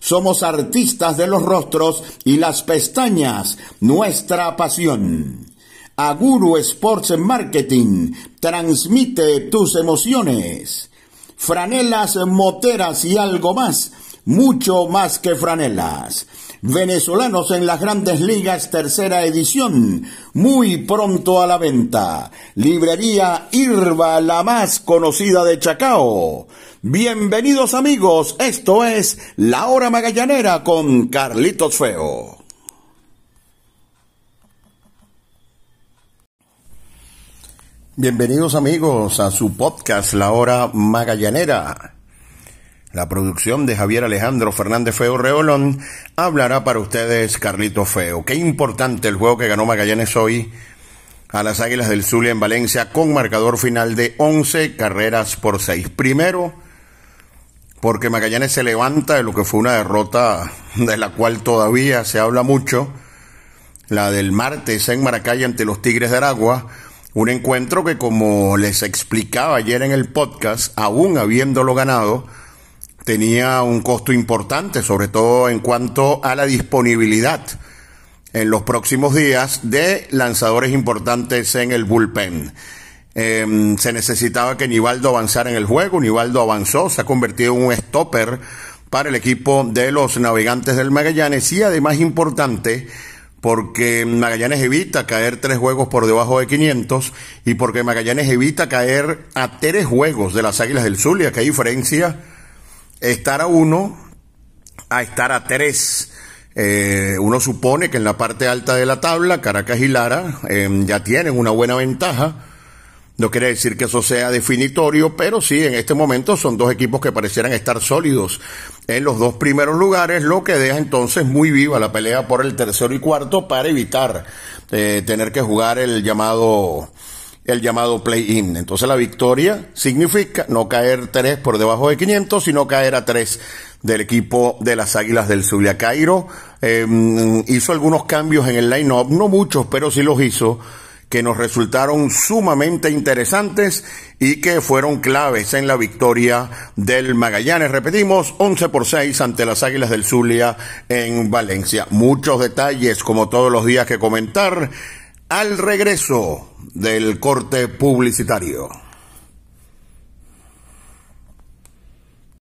somos artistas de los rostros y las pestañas, nuestra pasión. Aguru Sports Marketing transmite tus emociones. Franelas, moteras y algo más, mucho más que franelas. Venezolanos en las grandes ligas, tercera edición, muy pronto a la venta. Librería Irva, la más conocida de Chacao. Bienvenidos amigos, esto es La Hora Magallanera con Carlitos Feo. Bienvenidos amigos a su podcast La Hora Magallanera. La producción de Javier Alejandro Fernández Feo Reolón hablará para ustedes Carlitos Feo. Qué importante el juego que ganó Magallanes hoy a las Águilas del Zulia en Valencia con marcador final de 11 carreras por 6. Primero, porque Magallanes se levanta de lo que fue una derrota de la cual todavía se habla mucho, la del martes en Maracay ante los Tigres de Aragua, un encuentro que como les explicaba ayer en el podcast, aún habiéndolo ganado, tenía un costo importante, sobre todo en cuanto a la disponibilidad en los próximos días de lanzadores importantes en el bullpen. Em, se necesitaba que Nivaldo avanzara en el juego. Nivaldo avanzó, se ha convertido en un stopper para el equipo de los navegantes del Magallanes y además importante porque Magallanes evita caer tres juegos por debajo de 500 y porque Magallanes evita caer a tres juegos de las Águilas del Zulia, que hay diferencia estar a uno a estar a tres. Eh, uno supone que en la parte alta de la tabla, Caracas y Lara em, ya tienen una buena ventaja no quiere decir que eso sea definitorio, pero sí, en este momento son dos equipos que parecieran estar sólidos en los dos primeros lugares, lo que deja entonces muy viva la pelea por el tercero y cuarto para evitar eh, tener que jugar el llamado el llamado play-in. Entonces la victoria significa no caer tres por debajo de 500, sino caer a tres del equipo de las Águilas del Zulia. Cairo em, hizo algunos cambios en el line-up, no muchos, pero sí los hizo que nos resultaron sumamente interesantes y que fueron claves en la victoria del Magallanes. Repetimos, 11 por 6 ante las Águilas del Zulia en Valencia. Muchos detalles, como todos los días, que comentar al regreso del corte publicitario.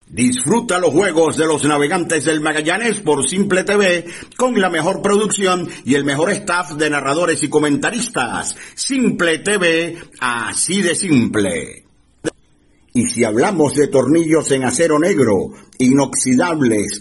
Disfruta los juegos de los navegantes del Magallanes por Simple TV con la mejor producción y el mejor staff de narradores y comentaristas. Simple TV, así de simple. Y si hablamos de tornillos en acero negro, inoxidables,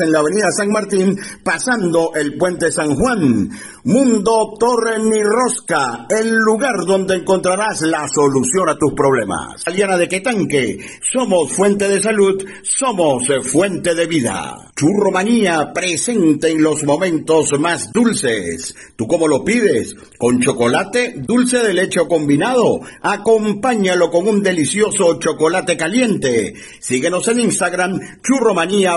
En la avenida San Martín, pasando el puente San Juan. Mundo Torre Ni Rosca, el lugar donde encontrarás la solución a tus problemas. Aliana de Quetanque, somos fuente de salud, somos fuente de vida. Churromanía presente en los momentos más dulces. ¿Tú cómo lo pides? ¿Con chocolate? ¿Dulce de leche o combinado? Acompáñalo con un delicioso chocolate caliente. Síguenos en Instagram, Churromanía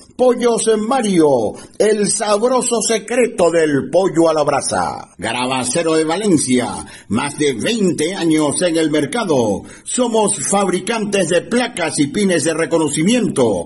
Pollos Mario, el sabroso secreto del pollo a la brasa. Grabacero de Valencia, más de 20 años en el mercado. Somos fabricantes de placas y pines de reconocimiento,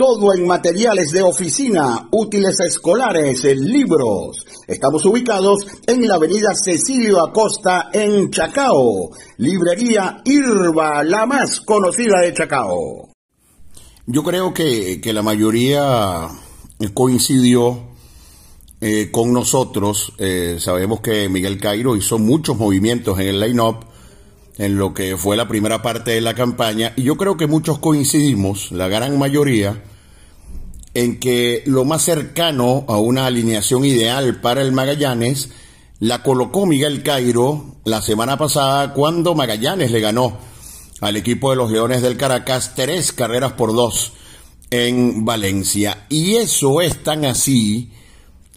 Todo en materiales de oficina, útiles escolares, libros. Estamos ubicados en la avenida Cecilio Acosta en Chacao. Librería Irba, la más conocida de Chacao. Yo creo que, la mayoría coincidió eh, con nosotros. Eh, sabemos que Miguel Cairo hizo muchos movimientos en el line-up en lo que fue la primera parte de la campaña y yo creo que muchos coincidimos, la gran mayoría, en que lo más cercano a una alineación ideal para el Magallanes la colocó Miguel Cairo la semana pasada cuando Magallanes le ganó al equipo de los Leones del Caracas tres carreras por dos en Valencia. Y eso es tan así,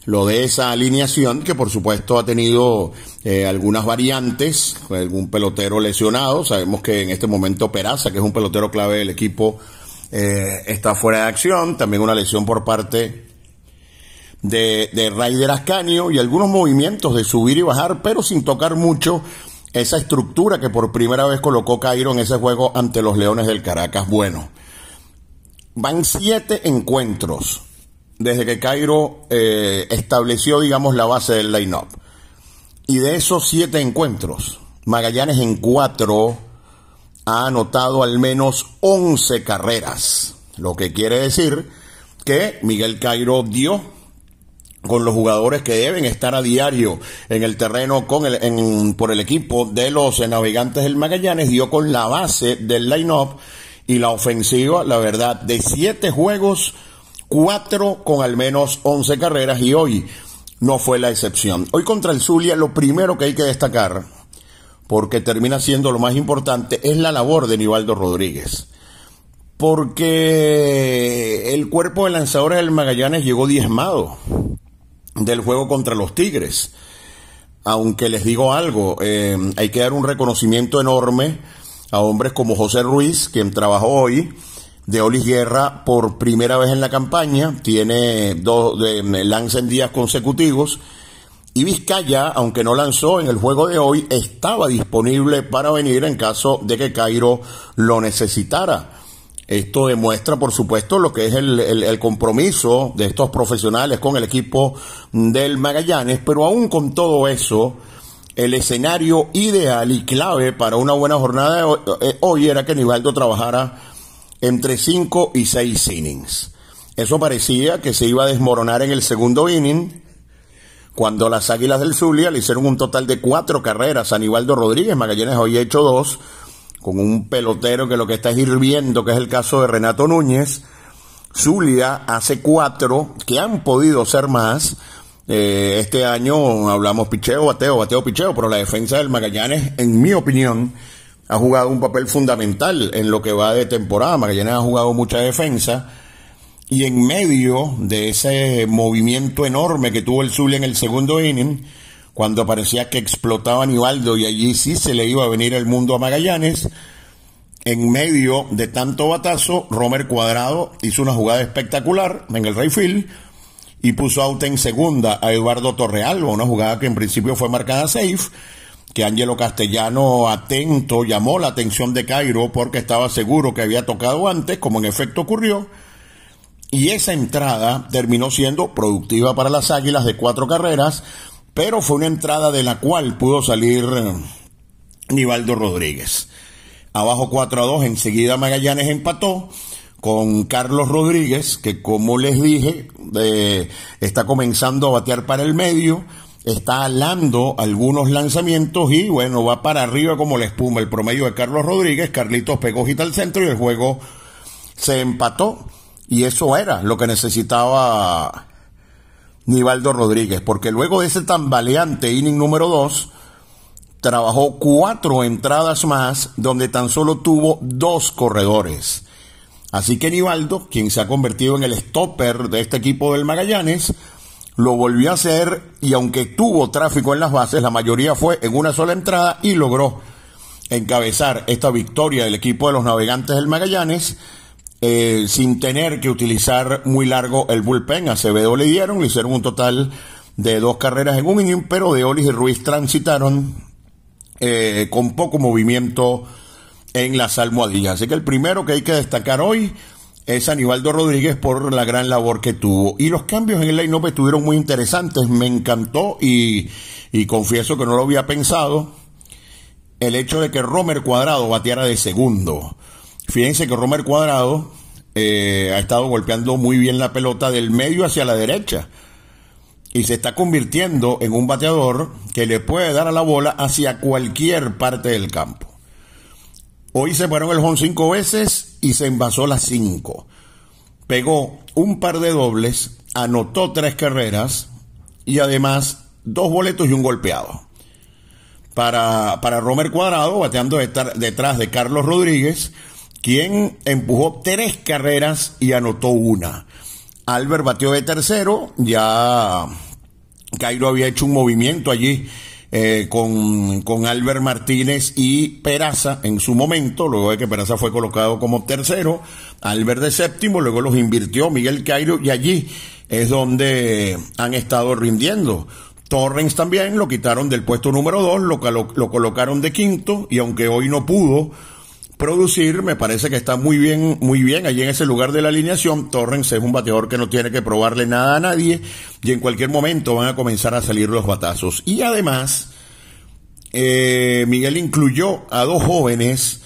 lo de esa alineación, que por supuesto ha tenido eh, algunas variantes, algún pelotero lesionado, sabemos que en este momento Peraza, que es un pelotero clave del equipo, eh, está fuera de acción, también una lesión por parte de, de Raider Ascanio y algunos movimientos de subir y bajar, pero sin tocar mucho esa estructura que por primera vez colocó Cairo en ese juego ante los Leones del Caracas. Bueno, van siete encuentros desde que Cairo eh, estableció, digamos, la base del line-up. Y de esos siete encuentros, Magallanes en cuatro ha anotado al menos 11 carreras, lo que quiere decir que Miguel Cairo dio con los jugadores que deben estar a diario en el terreno con el, por el equipo de los navegantes del Magallanes, dio con la base del line-up y la ofensiva, la verdad, de siete juegos, cuatro con al menos 11 carreras y hoy no fue la excepción. Hoy contra el Zulia lo primero que hay que destacar porque termina siendo lo más importante, es la labor de Nivaldo Rodríguez. Porque el cuerpo de lanzadores del Magallanes llegó diezmado del juego contra los Tigres. Aunque les digo algo, eh, hay que dar un reconocimiento enorme a hombres como José Ruiz, quien trabajó hoy, de Olis Guerra por primera vez en la campaña, tiene dos de, lanza en días consecutivos y Vizcaya, aunque no lanzó en el juego de hoy, estaba disponible para venir en caso de que Cairo lo necesitara. Esto demuestra, por supuesto, lo que es el, compromiso de estos profesionales con el equipo del Magallanes, pero aún con todo eso, el escenario ideal y clave para una buena jornada eh, hoy era que Nivaldo trabajara entre 5 y 6 innings. Eso parecía que se iba a desmoronar en el segundo inning, cuando las Águilas del Zulia le hicieron un total de cuatro carreras a Aníbaldo Rodríguez, Magallanes hoy ha hecho dos, con un pelotero que lo que está es hirviendo, que es el caso de Renato Núñez. Zulia hace cuatro, que han podido ser más. Eh, este año hablamos picheo, bateo, bateo, picheo, pero la defensa del Magallanes, en mi opinión, ha jugado un papel fundamental en lo que va de temporada. Magallanes ha jugado mucha defensa y en medio de ese movimiento enorme que tuvo el Zulia en el segundo inning, cuando parecía que explotaba Nivaldo y allí sí se le iba a venir el mundo a Magallanes, en medio de tanto batazo, Romer Cuadrado hizo una jugada espectacular en el Rayfield y puso out en segunda a Eduardo Torrealba, una jugada que en principio fue marcada safe, que Ángelo Castellano atento llamó la atención de Cairo porque estaba seguro que había tocado antes, como en efecto ocurrió, y esa entrada terminó siendo productiva para las Águilas de cuatro carreras, pero fue una entrada de la cual pudo salir eh, Nivaldo Rodríguez. Abajo 4 a 2, enseguida Magallanes empató con Carlos Rodríguez, que como les dije, está comenzando a batear para el medio, está alando algunos lanzamientos y bueno, va para arriba como la espuma el promedio de Carlos Rodríguez, Carlitos pegó al centro y el juego se empató. Y eso era lo que necesitaba Nivaldo Rodríguez, porque luego de ese tambaleante inning número 2, trabajó cuatro entradas más donde tan solo tuvo dos corredores. Así que Nivaldo, quien se ha convertido en el stopper de este equipo del Magallanes, lo volvió a hacer y aunque tuvo tráfico en las bases, la mayoría fue en una sola entrada y logró encabezar esta victoria del equipo de los navegantes del Magallanes eh, sin tener que utilizar muy largo el bullpen. A Acevedo le dieron, le hicieron un total de dos carreras en un inning, pero de Olis y Ruiz transitaron eh, con poco movimiento en las almohadillas. Así que el primero que hay que destacar hoy es Aníbaldo Rodríguez por la gran labor que tuvo. Y los cambios en el line-up estuvieron muy interesantes, me encantó y, y confieso que no lo había pensado. El hecho de que Romer Cuadrado bateara de segundo. Fíjense que Romer Cuadrado eh, ha estado golpeando muy bien la pelota del medio hacia la derecha y se está convirtiendo en un bateador que le puede dar a la bola hacia cualquier parte del campo. Hoy se fueron el home cinco veces y se envasó las cinco. Pegó un par de dobles, anotó tres carreras y además dos boletos y un golpeado. Para, para Romer Cuadrado, bateando detrás de Carlos Rodríguez, quien empujó tres carreras y anotó una. Albert batió de tercero, ya Cairo había hecho un movimiento allí eh, con, con, Albert Martínez y Peraza en su momento, luego de que Peraza fue colocado como tercero, Albert de séptimo, luego los invirtió Miguel Cairo y allí es donde han estado rindiendo. Torrens también lo quitaron del puesto número dos, lo, lo colocaron de quinto y aunque hoy no pudo, producir, me parece que está muy bien, muy bien allí en ese lugar de la alineación. Torrens es un bateador que no tiene que probarle nada a nadie y en cualquier momento van a comenzar a salir los batazos. Y además, eh, Miguel incluyó a dos jóvenes,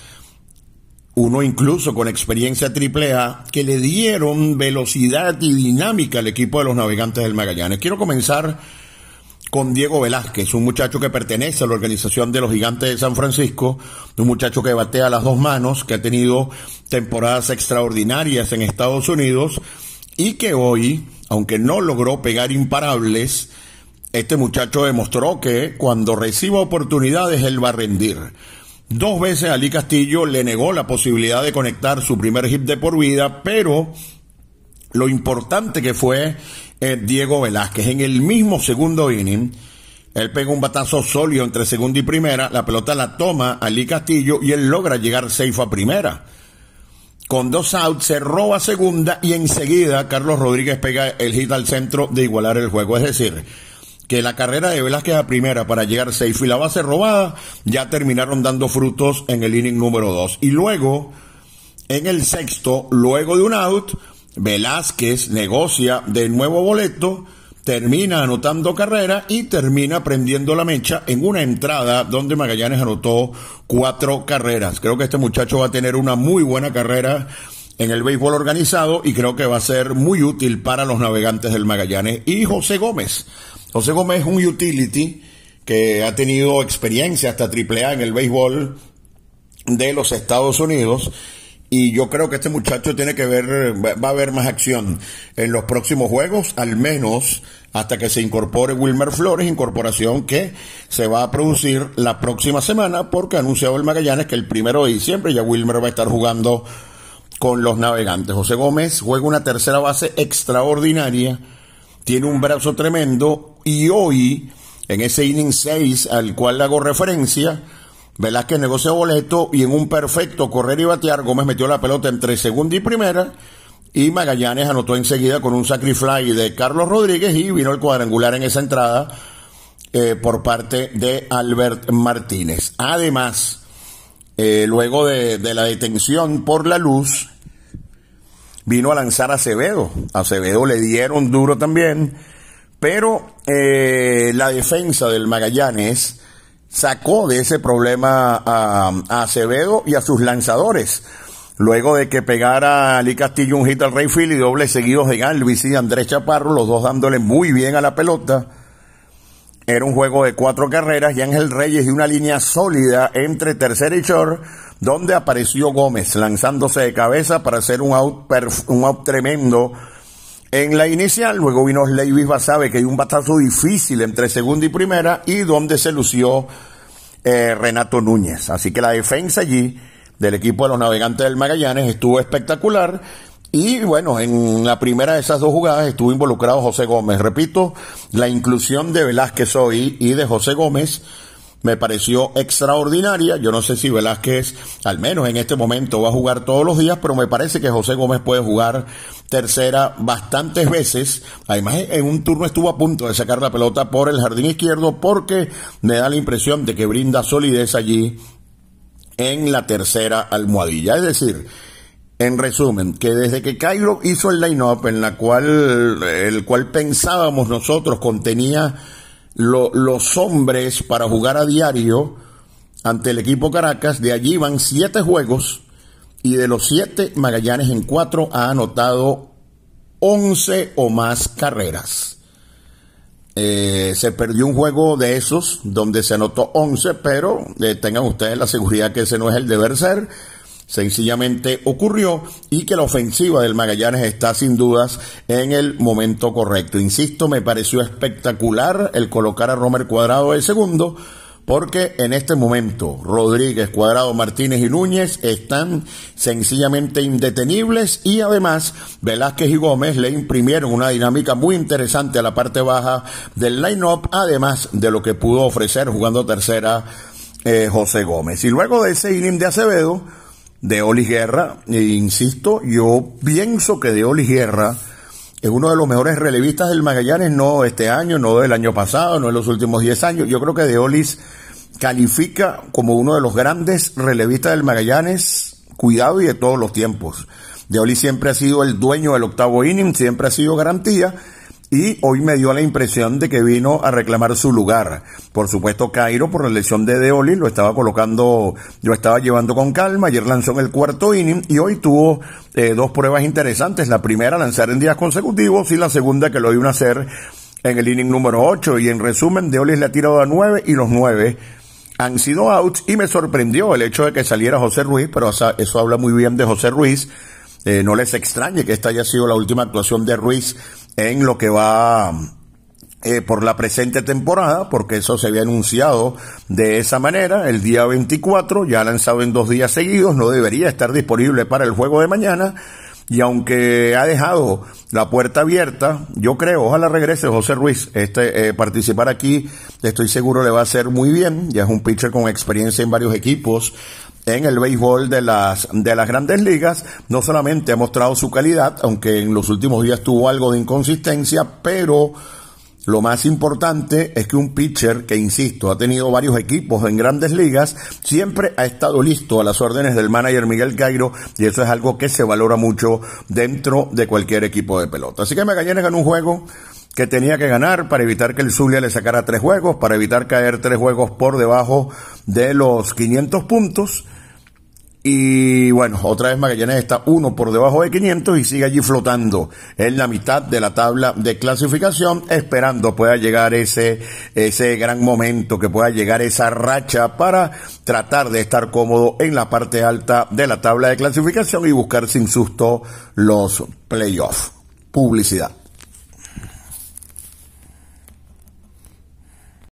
uno incluso con experiencia AAA, que le dieron velocidad y dinámica al equipo de los navegantes del Magallanes. Quiero comenzar con Diego Velázquez, un muchacho que pertenece a la organización de los Gigantes de San Francisco, un muchacho que batea las dos manos, que ha tenido temporadas extraordinarias en Estados Unidos y que hoy, aunque no logró pegar imparables, este muchacho demostró que cuando reciba oportunidades él va a rendir. Dos veces Ali Castillo le negó la posibilidad de conectar su primer hit de por vida, pero lo importante que fue eh, Diego Velázquez. En el mismo segundo inning, él pega un batazo sólido entre segunda y primera, la pelota la toma Ali Castillo y él logra llegar safe a primera. Con dos outs se roba segunda y enseguida Carlos Rodríguez pega el hit al centro de igualar el juego. Es decir, que la carrera de Velázquez a primera para llegar safe y la base robada ya terminaron dando frutos en el inning número dos. Y luego, en el sexto, luego de un out, Velázquez negocia de nuevo boleto, termina anotando carrera y termina prendiendo la mecha en una entrada donde Magallanes anotó cuatro carreras. Creo que este muchacho va a tener una muy buena carrera en el béisbol organizado y creo que va a ser muy útil para los navegantes del Magallanes. Y José Gómez. José Gómez es un utility que ha tenido experiencia hasta AAA en el béisbol de los Estados Unidos y yo creo que este muchacho tiene que ver, va a haber más acción en los próximos juegos, al menos hasta que se incorpore Wilmer Flores, incorporación que se va a producir la próxima semana, porque ha anunciado el Magallanes que el primero de diciembre ya Wilmer va a estar jugando con los navegantes. José Gómez juega una tercera base extraordinaria, tiene un brazo tremendo y hoy, en ese inning 6 al cual hago referencia, Velázquez negoció boleto y en un perfecto correr y batear, Gómez metió la pelota entre segunda y primera y Magallanes anotó enseguida con un sacrifly de Carlos Rodríguez y vino el cuadrangular en esa entrada eh, por parte de Albert Martínez. Además, eh, luego de, la detención por la luz, vino a lanzar a Acevedo. Acevedo le dieron duro también, pero eh, la defensa del Magallanes sacó de ese problema a, Acevedo y a sus lanzadores. Luego de que pegara Ali Castillo un hit al Rayfield y doble seguidos de Galvis y Andrés Chaparro, los dos dándole muy bien a la pelota. Era un juego de cuatro carreras y Ángel Reyes y una línea sólida entre tercera y short, donde apareció Gómez lanzándose de cabeza para hacer un out, un out tremendo en la inicial, luego vino Leivis Basabe, que hay un batazo difícil entre segunda y primera, y donde se lució eh, Renato Núñez. Así que la defensa allí del equipo de los navegantes del Magallanes estuvo espectacular. Y bueno, en la primera de esas dos jugadas estuvo involucrado José Gómez. Repito, la inclusión de Velázquez hoy y de José Gómez me pareció extraordinaria. Yo no sé si Velázquez, al menos en este momento, va a jugar todos los días, pero me parece que José Gómez puede jugar tercera bastantes veces. Además, en un turno estuvo a punto de sacar la pelota por el jardín izquierdo porque me da la impresión de que brinda solidez allí en la tercera almohadilla. Es decir, en resumen, que desde que Cairo hizo el line-up en la cual, el cual pensábamos nosotros contenía los hombres para jugar a diario ante el equipo Caracas. De allí van siete juegos y de los siete, Magallanes en cuatro ha anotado once o más carreras. Eh, se perdió un juego de esos donde se anotó once, pero eh, tengan ustedes la seguridad que ese no es el deber ser sencillamente ocurrió y que la ofensiva del Magallanes está sin dudas en el momento correcto. Insisto, me pareció espectacular el colocar a Romer Cuadrado el segundo, porque en este momento Rodríguez, Cuadrado, Martínez y Núñez están sencillamente indetenibles y además Velázquez y Gómez le imprimieron una dinámica muy interesante a la parte baja del line-up, además de lo que pudo ofrecer jugando tercera eh, José Gómez. Y luego de ese inning de Acevedo, de Oli Guerra. E insisto, yo pienso que de Oli Guerra es uno de los mejores relevistas del Magallanes, no este año, no del año pasado, no en los últimos 10 años. Yo creo que de Olis califica como uno de los grandes relevistas del Magallanes, cuidado y de todos los tiempos. Oli siempre ha sido el dueño del octavo inning, siempre ha sido garantía y hoy me dio la impresión de que vino a reclamar su lugar. Por supuesto, Cairo, por la lesión de Deoli, lo estaba colocando, lo estaba llevando con calma. Ayer lanzó en el cuarto inning y hoy tuvo eh, dos pruebas interesantes. La primera, lanzar en días consecutivos y la segunda, que lo iba a hacer en el inning número 8. Y en resumen, Deoli le ha tirado a nueve y los nueve han sido outs y me sorprendió el hecho de que saliera José Ruiz, pero eso habla muy bien de José Ruiz. Eh, no les extrañe que esta haya sido la última actuación de Ruiz en lo que va eh, por la presente temporada, porque eso se había anunciado de esa manera. El día 24, ya lanzado en dos días seguidos, no debería estar disponible para el juego de mañana. Y aunque ha dejado la puerta abierta, yo creo, ojalá regrese José Ruiz. Este, eh, participar aquí, estoy seguro le va a hacer muy bien. Ya es un pitcher con experiencia en varios equipos en el béisbol de las, de las grandes ligas. No solamente ha mostrado su calidad, aunque en los últimos días tuvo algo de inconsistencia, pero lo más importante es que un pitcher que, insisto, ha tenido varios equipos en grandes ligas, siempre ha estado listo a las órdenes del manager Miguel Cairo y eso es algo que se valora mucho dentro de cualquier equipo de pelota. Así que Magallanes ganó un juego que tenía que ganar para evitar que el Zulia le sacara tres juegos, para evitar caer tres juegos por debajo de los 500 puntos y bueno, otra vez Magallanes está uno por debajo de 500 y sigue allí flotando en la mitad de la tabla de clasificación, esperando pueda llegar ese, ese gran momento, que pueda llegar esa racha para tratar de estar cómodo en la parte alta de la tabla de clasificación y buscar sin susto los playoffs. Publicidad.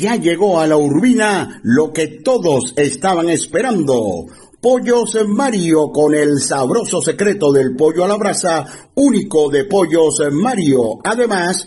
Ya llegó a la urbina lo que todos estaban esperando Pollos Mario con el sabroso secreto del pollo a la brasa, único de Pollos Mario. Además,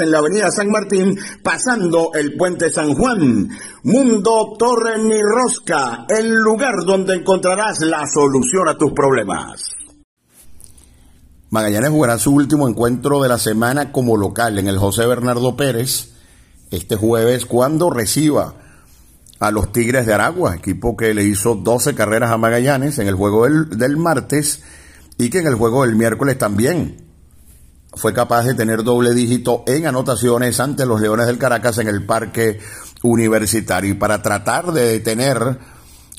en la avenida San Martín, pasando el puente San Juan. Mundo Torre Ni Rosca, el lugar donde encontrarás la solución a tus problemas. Magallanes jugará su último encuentro de la semana como local en el José Bernardo Pérez este jueves cuando reciba a los Tigres de Aragua, equipo que le hizo 12 carreras a Magallanes en el juego del, del martes y que en el juego del miércoles también fue capaz de tener doble dígito en anotaciones ante los Leones del Caracas en el Parque Universitario. Y para tratar de detener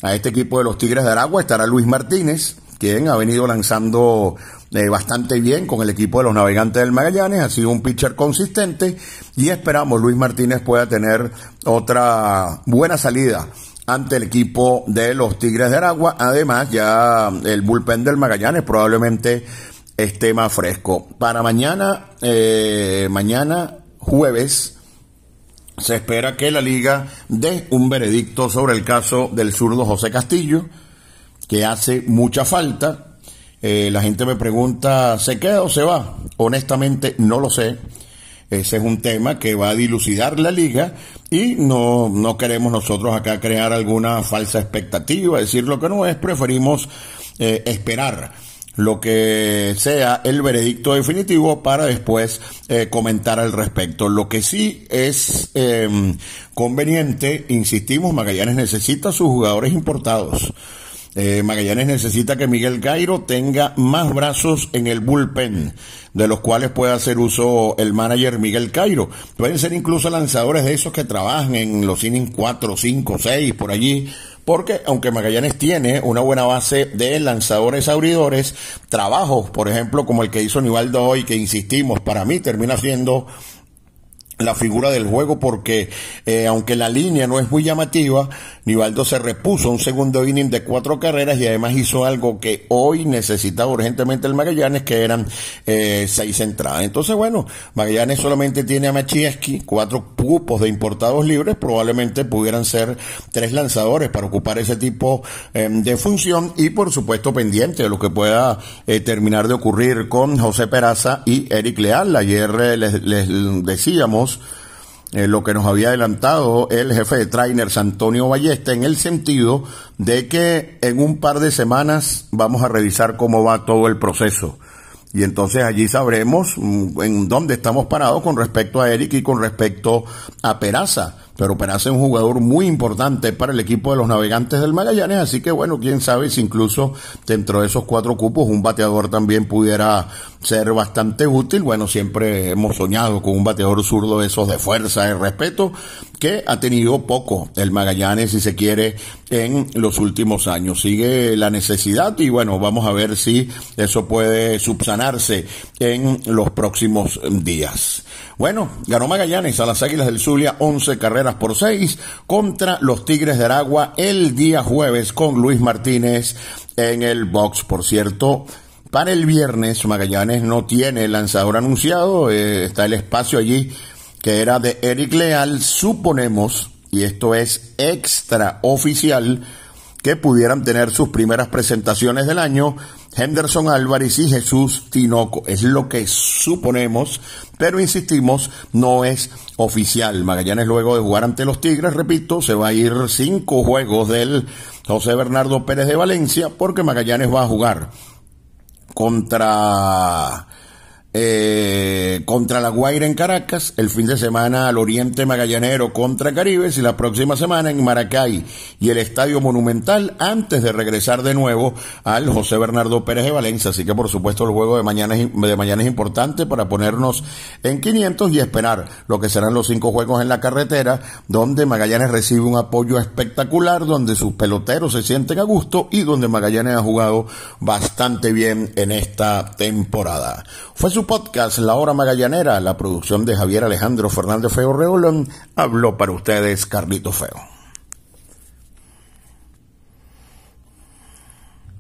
a este equipo de los Tigres de Aragua estará Luis Martínez, quien ha venido lanzando eh, bastante bien con el equipo de los Navegantes del Magallanes, ha sido un pitcher consistente y esperamos Luis Martínez pueda tener otra buena salida ante el equipo de los Tigres de Aragua. Además, ya el bullpen del Magallanes probablemente esté más fresco. Para mañana, eh, mañana jueves, se espera que la liga dé un veredicto sobre el caso del zurdo José Castillo, que hace mucha falta. Eh, la gente me pregunta, ¿se queda o se va? Honestamente, no lo sé. Ese es un tema que va a dilucidar la liga y no, no queremos nosotros acá crear alguna falsa expectativa, decir lo que no es, preferimos eh, esperar lo que sea el veredicto definitivo para después eh, comentar al respecto. Lo que sí es em, conveniente, insistimos, Magallanes necesita sus jugadores importados. Eh, Magallanes necesita que Miguel Cairo tenga más brazos en el bullpen, de los cuales pueda hacer uso el manager Miguel Cairo. Pueden ser incluso lanzadores de esos que trabajan en los innings 4, 5, 6, por allí, porque aunque Magallanes tiene una buena base de lanzadores abridores, trabajos, por ejemplo, como el que hizo Nivaldo hoy, que insistimos, para mí termina siendo la figura del juego porque eh, aunque la línea no es muy llamativa, Nivaldo se repuso un segundo inning de cuatro carreras y además hizo algo que hoy necesitaba urgentemente el Magallanes, que eran eh, seis entradas. Entonces, bueno, Magallanes solamente tiene a Machieski, cuatro cupos de importados libres, probablemente pudieran ser tres lanzadores para ocupar ese tipo em, de función y por supuesto pendiente de lo que pueda eh, terminar de ocurrir con José Peraza y Eric Leal. Ayer les decíamos eh, lo que nos había adelantado el jefe de trainers Antonio Ballesta en el sentido de que en un par de semanas vamos a revisar cómo va todo el proceso. Y entonces allí sabremos mm, en dónde estamos parados con respecto a Eric y con respecto a Peraza pero Peraza es un jugador muy importante para el equipo de los navegantes del Magallanes, así que bueno, quién sabe si incluso dentro de esos cuatro cupos un bateador también pudiera ser bastante útil. Bueno, siempre hemos soñado con un bateador zurdo de esos de fuerza, de respeto, que ha tenido poco el Magallanes, si se quiere, en los últimos años. Sigue la necesidad y bueno, vamos a ver si eso puede subsanarse en los próximos días. Bueno, ganó Magallanes a las Águilas del Zulia 11 carreras por 6 contra los Tigres de Aragua el día jueves con Luis Martínez en el box. Por cierto, para el viernes Magallanes no tiene lanzador anunciado, eh, está el espacio allí que era de Eric Leal, suponemos, y esto es extra oficial, que pudieran tener sus primeras presentaciones del año, Henderson Álvarez y Jesús Tinoco. Es lo que suponemos, pero insistimos, no es oficial. Magallanes luego de jugar ante los Tigres, repito, se va a ir cinco juegos del José Bernardo Pérez de Valencia, porque Magallanes va a jugar contra eh, contra la Guaira en Caracas, el fin de semana al Oriente Magallanero contra Caribes y la próxima semana en Maracay y el Estadio Monumental antes de regresar de nuevo al José Bernardo Pérez de Valencia. Así que por supuesto el juego de mañana, es, de mañana es importante para ponernos en 500 y esperar lo que serán los cinco juegos en la carretera, donde Magallanes recibe un apoyo espectacular, donde sus peloteros se sienten a gusto y donde Magallanes ha jugado bastante bien en esta temporada. Fue podcast La Hora Magallanera, la producción de Javier Alejandro Fernández Feo Reolón, habló para ustedes Carlito Feo.